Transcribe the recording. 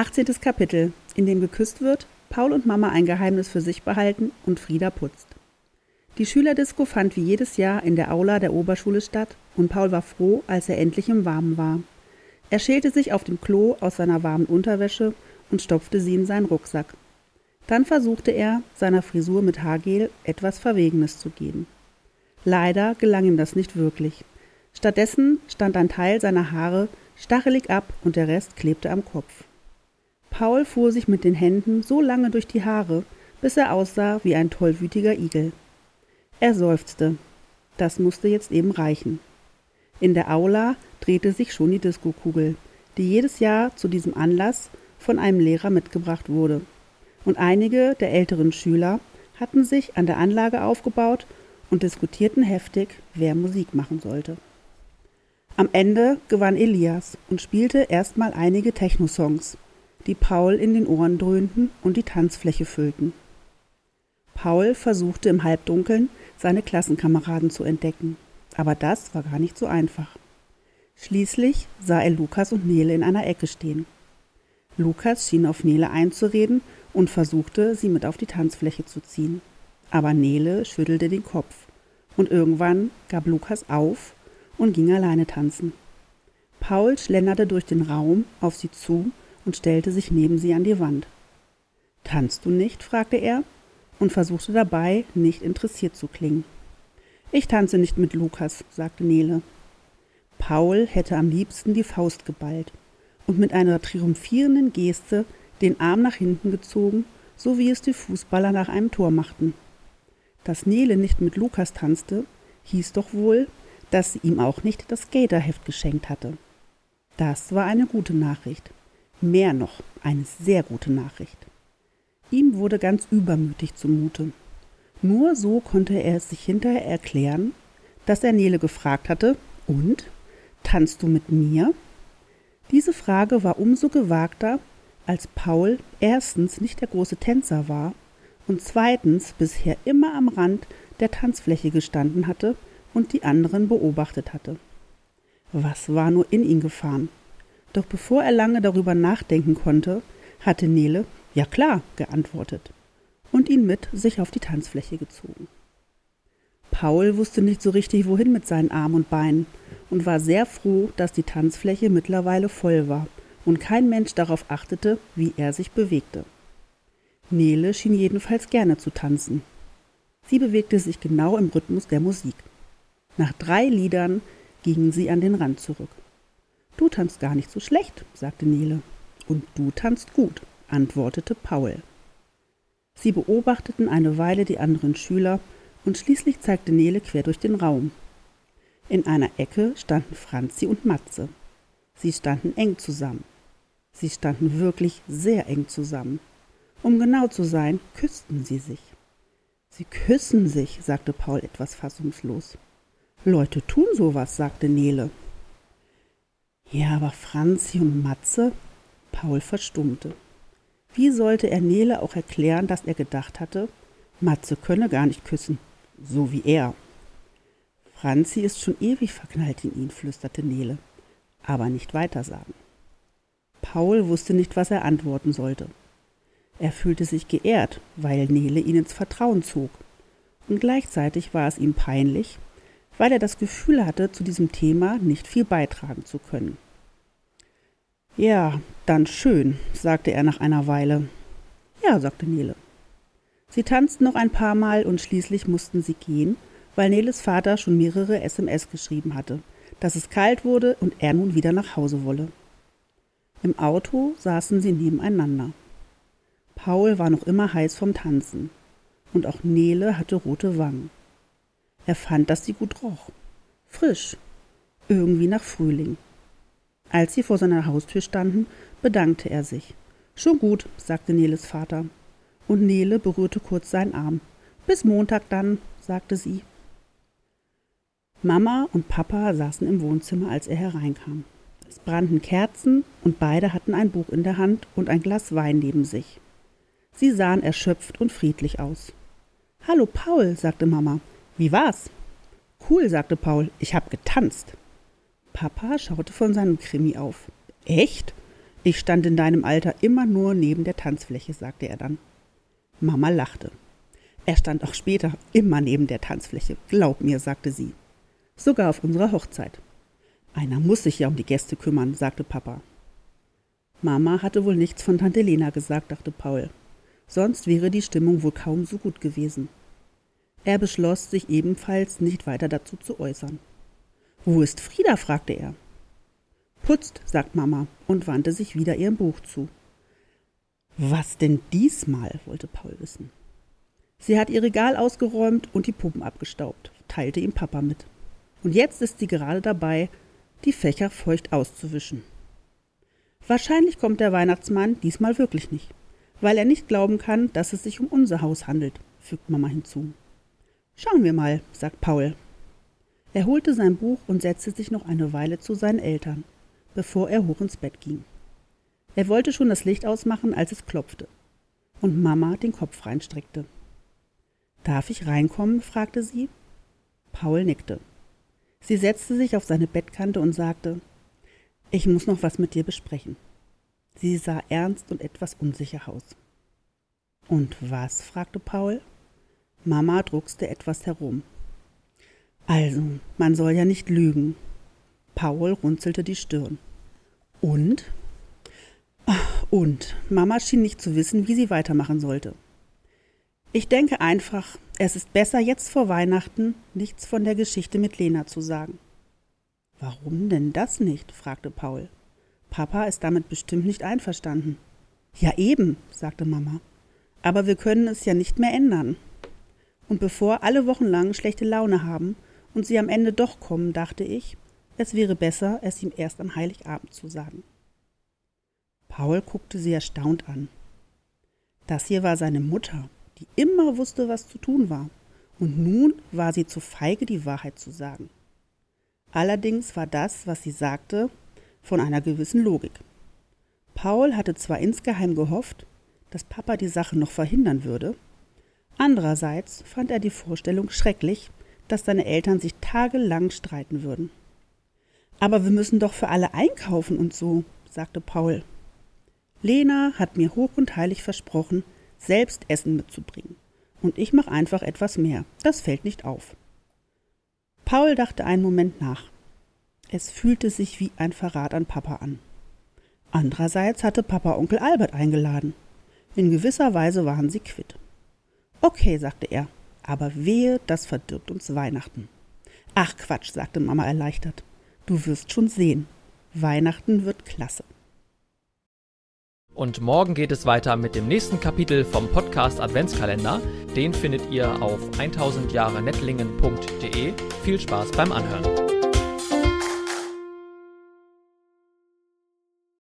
18. Kapitel, in dem geküsst wird, Paul und Mama ein Geheimnis für sich behalten und Frieda putzt. Die Schülerdisco fand wie jedes Jahr in der Aula der Oberschule statt und Paul war froh, als er endlich im Warmen war. Er schälte sich auf dem Klo aus seiner warmen Unterwäsche und stopfte sie in seinen Rucksack. Dann versuchte er, seiner Frisur mit Haargel etwas Verwegenes zu geben. Leider gelang ihm das nicht wirklich. Stattdessen stand ein Teil seiner Haare stachelig ab und der Rest klebte am Kopf. Paul fuhr sich mit den Händen so lange durch die Haare, bis er aussah wie ein tollwütiger Igel. Er seufzte. Das musste jetzt eben reichen. In der Aula drehte sich schon die Diskokugel, die jedes Jahr zu diesem Anlass von einem Lehrer mitgebracht wurde. Und einige der älteren Schüler hatten sich an der Anlage aufgebaut und diskutierten heftig, wer Musik machen sollte. Am Ende gewann Elias und spielte erstmal einige Techno-Songs, die Paul in den Ohren dröhnten und die Tanzfläche füllten. Paul versuchte im Halbdunkeln seine Klassenkameraden zu entdecken, aber das war gar nicht so einfach. Schließlich sah er Lukas und Nele in einer Ecke stehen. Lukas schien auf Nele einzureden und versuchte, sie mit auf die Tanzfläche zu ziehen. Aber Nele schüttelte den Kopf und irgendwann gab Lukas auf und ging alleine tanzen. Paul schlenderte durch den Raum auf sie zu und stellte sich neben sie an die Wand. Tanzt du nicht? fragte er und versuchte dabei, nicht interessiert zu klingen. Ich tanze nicht mit Lukas, sagte Nele. Paul hätte am liebsten die Faust geballt und mit einer triumphierenden Geste den Arm nach hinten gezogen, so wie es die Fußballer nach einem Tor machten. Dass Nele nicht mit Lukas tanzte, hieß doch wohl, dass sie ihm auch nicht das Skaterheft geschenkt hatte. Das war eine gute Nachricht. Mehr noch, eine sehr gute Nachricht. Ihm wurde ganz übermütig zumute. Nur so konnte er es sich hinterher erklären, dass er Nele gefragt hatte, und? Tanzt du mit mir? Diese Frage war umso gewagter, als Paul erstens nicht der große Tänzer war und zweitens bisher immer am Rand der Tanzfläche gestanden hatte und die anderen beobachtet hatte. Was war nur in ihn gefahren? Doch bevor er lange darüber nachdenken konnte, hatte Nele Ja klar geantwortet und ihn mit sich auf die Tanzfläche gezogen. Paul wusste nicht so richtig, wohin mit seinen Armen und Beinen und war sehr froh, dass die Tanzfläche mittlerweile voll war und kein Mensch darauf achtete, wie er sich bewegte. Nele schien jedenfalls gerne zu tanzen. Sie bewegte sich genau im Rhythmus der Musik. Nach drei Liedern gingen sie an den Rand zurück. Du tanzt gar nicht so schlecht, sagte Nele. Und du tanzt gut, antwortete Paul. Sie beobachteten eine Weile die anderen Schüler und schließlich zeigte Nele quer durch den Raum. In einer Ecke standen Franzi und Matze. Sie standen eng zusammen. Sie standen wirklich sehr eng zusammen. Um genau zu sein, küssten sie sich. Sie küssen sich, sagte Paul etwas fassungslos. Leute tun sowas, sagte Nele. Ja, aber Franzi und Matze? Paul verstummte. Wie sollte er Nele auch erklären, dass er gedacht hatte, Matze könne gar nicht küssen, so wie er. Franzi ist schon ewig verknallt in ihn, flüsterte Nele, aber nicht weitersagen. Paul wusste nicht, was er antworten sollte. Er fühlte sich geehrt, weil Nele ihn ins Vertrauen zog. Und gleichzeitig war es ihm peinlich, weil er das Gefühl hatte, zu diesem Thema nicht viel beitragen zu können. Ja, dann schön, sagte er nach einer Weile. Ja, sagte Nele. Sie tanzten noch ein paar Mal und schließlich mussten sie gehen, weil Neles Vater schon mehrere SMS geschrieben hatte, dass es kalt wurde und er nun wieder nach Hause wolle. Im Auto saßen sie nebeneinander. Paul war noch immer heiß vom Tanzen und auch Nele hatte rote Wangen. Er fand, dass sie gut roch. Frisch. Irgendwie nach Frühling. Als sie vor seiner Haustür standen, bedankte er sich. Schon gut, sagte Neles Vater. Und Nele berührte kurz seinen Arm. Bis Montag dann, sagte sie. Mama und Papa saßen im Wohnzimmer, als er hereinkam. Es brannten Kerzen und beide hatten ein Buch in der Hand und ein Glas Wein neben sich. Sie sahen erschöpft und friedlich aus. Hallo Paul, sagte Mama. Wie war's? Cool, sagte Paul. Ich hab getanzt. Papa schaute von seinem Krimi auf. Echt? Ich stand in deinem Alter immer nur neben der Tanzfläche, sagte er dann. Mama lachte. Er stand auch später immer neben der Tanzfläche, glaub mir, sagte sie. Sogar auf unserer Hochzeit. Einer muss sich ja um die Gäste kümmern, sagte Papa. Mama hatte wohl nichts von Tante Lena gesagt, dachte Paul. Sonst wäre die Stimmung wohl kaum so gut gewesen. Er beschloss, sich ebenfalls nicht weiter dazu zu äußern. Wo ist Frieda? fragte er. Putzt, sagt Mama und wandte sich wieder ihrem Buch zu. Was denn diesmal? wollte Paul wissen. Sie hat ihr Regal ausgeräumt und die Puppen abgestaubt, teilte ihm Papa mit. Und jetzt ist sie gerade dabei, die Fächer feucht auszuwischen. Wahrscheinlich kommt der Weihnachtsmann diesmal wirklich nicht, weil er nicht glauben kann, dass es sich um unser Haus handelt, fügt Mama hinzu. Schauen wir mal, sagt Paul. Er holte sein Buch und setzte sich noch eine Weile zu seinen Eltern, bevor er hoch ins Bett ging. Er wollte schon das Licht ausmachen, als es klopfte und Mama den Kopf reinstreckte. Darf ich reinkommen? fragte sie. Paul nickte. Sie setzte sich auf seine Bettkante und sagte Ich muss noch was mit dir besprechen. Sie sah ernst und etwas unsicher aus. Und was? fragte Paul. Mama druckste etwas herum. Also, man soll ja nicht lügen. Paul runzelte die Stirn. Und? Ach, und. Mama schien nicht zu wissen, wie sie weitermachen sollte. Ich denke einfach, es ist besser, jetzt vor Weihnachten nichts von der Geschichte mit Lena zu sagen. Warum denn das nicht? fragte Paul. Papa ist damit bestimmt nicht einverstanden. Ja eben, sagte Mama. Aber wir können es ja nicht mehr ändern. Und bevor alle wochenlang schlechte Laune haben und sie am Ende doch kommen, dachte ich, es wäre besser, es ihm erst am Heiligabend zu sagen. Paul guckte sie erstaunt an. Das hier war seine Mutter, die immer wusste, was zu tun war, und nun war sie zu feige, die Wahrheit zu sagen. Allerdings war das, was sie sagte, von einer gewissen Logik. Paul hatte zwar insgeheim gehofft, dass Papa die Sache noch verhindern würde, andererseits fand er die Vorstellung schrecklich, dass seine Eltern sich tagelang streiten würden. Aber wir müssen doch für alle einkaufen und so, sagte Paul. Lena hat mir hoch und heilig versprochen, selbst Essen mitzubringen. Und ich mache einfach etwas mehr. Das fällt nicht auf. Paul dachte einen Moment nach. Es fühlte sich wie ein Verrat an Papa an. Andererseits hatte Papa Onkel Albert eingeladen. In gewisser Weise waren sie quitt. Okay, sagte er, aber wehe, das verdirbt uns Weihnachten. Ach Quatsch, sagte Mama erleichtert. Du wirst schon sehen. Weihnachten wird klasse. Und morgen geht es weiter mit dem nächsten Kapitel vom Podcast Adventskalender. Den findet ihr auf 1000jahrenettlingen.de. Viel Spaß beim Anhören.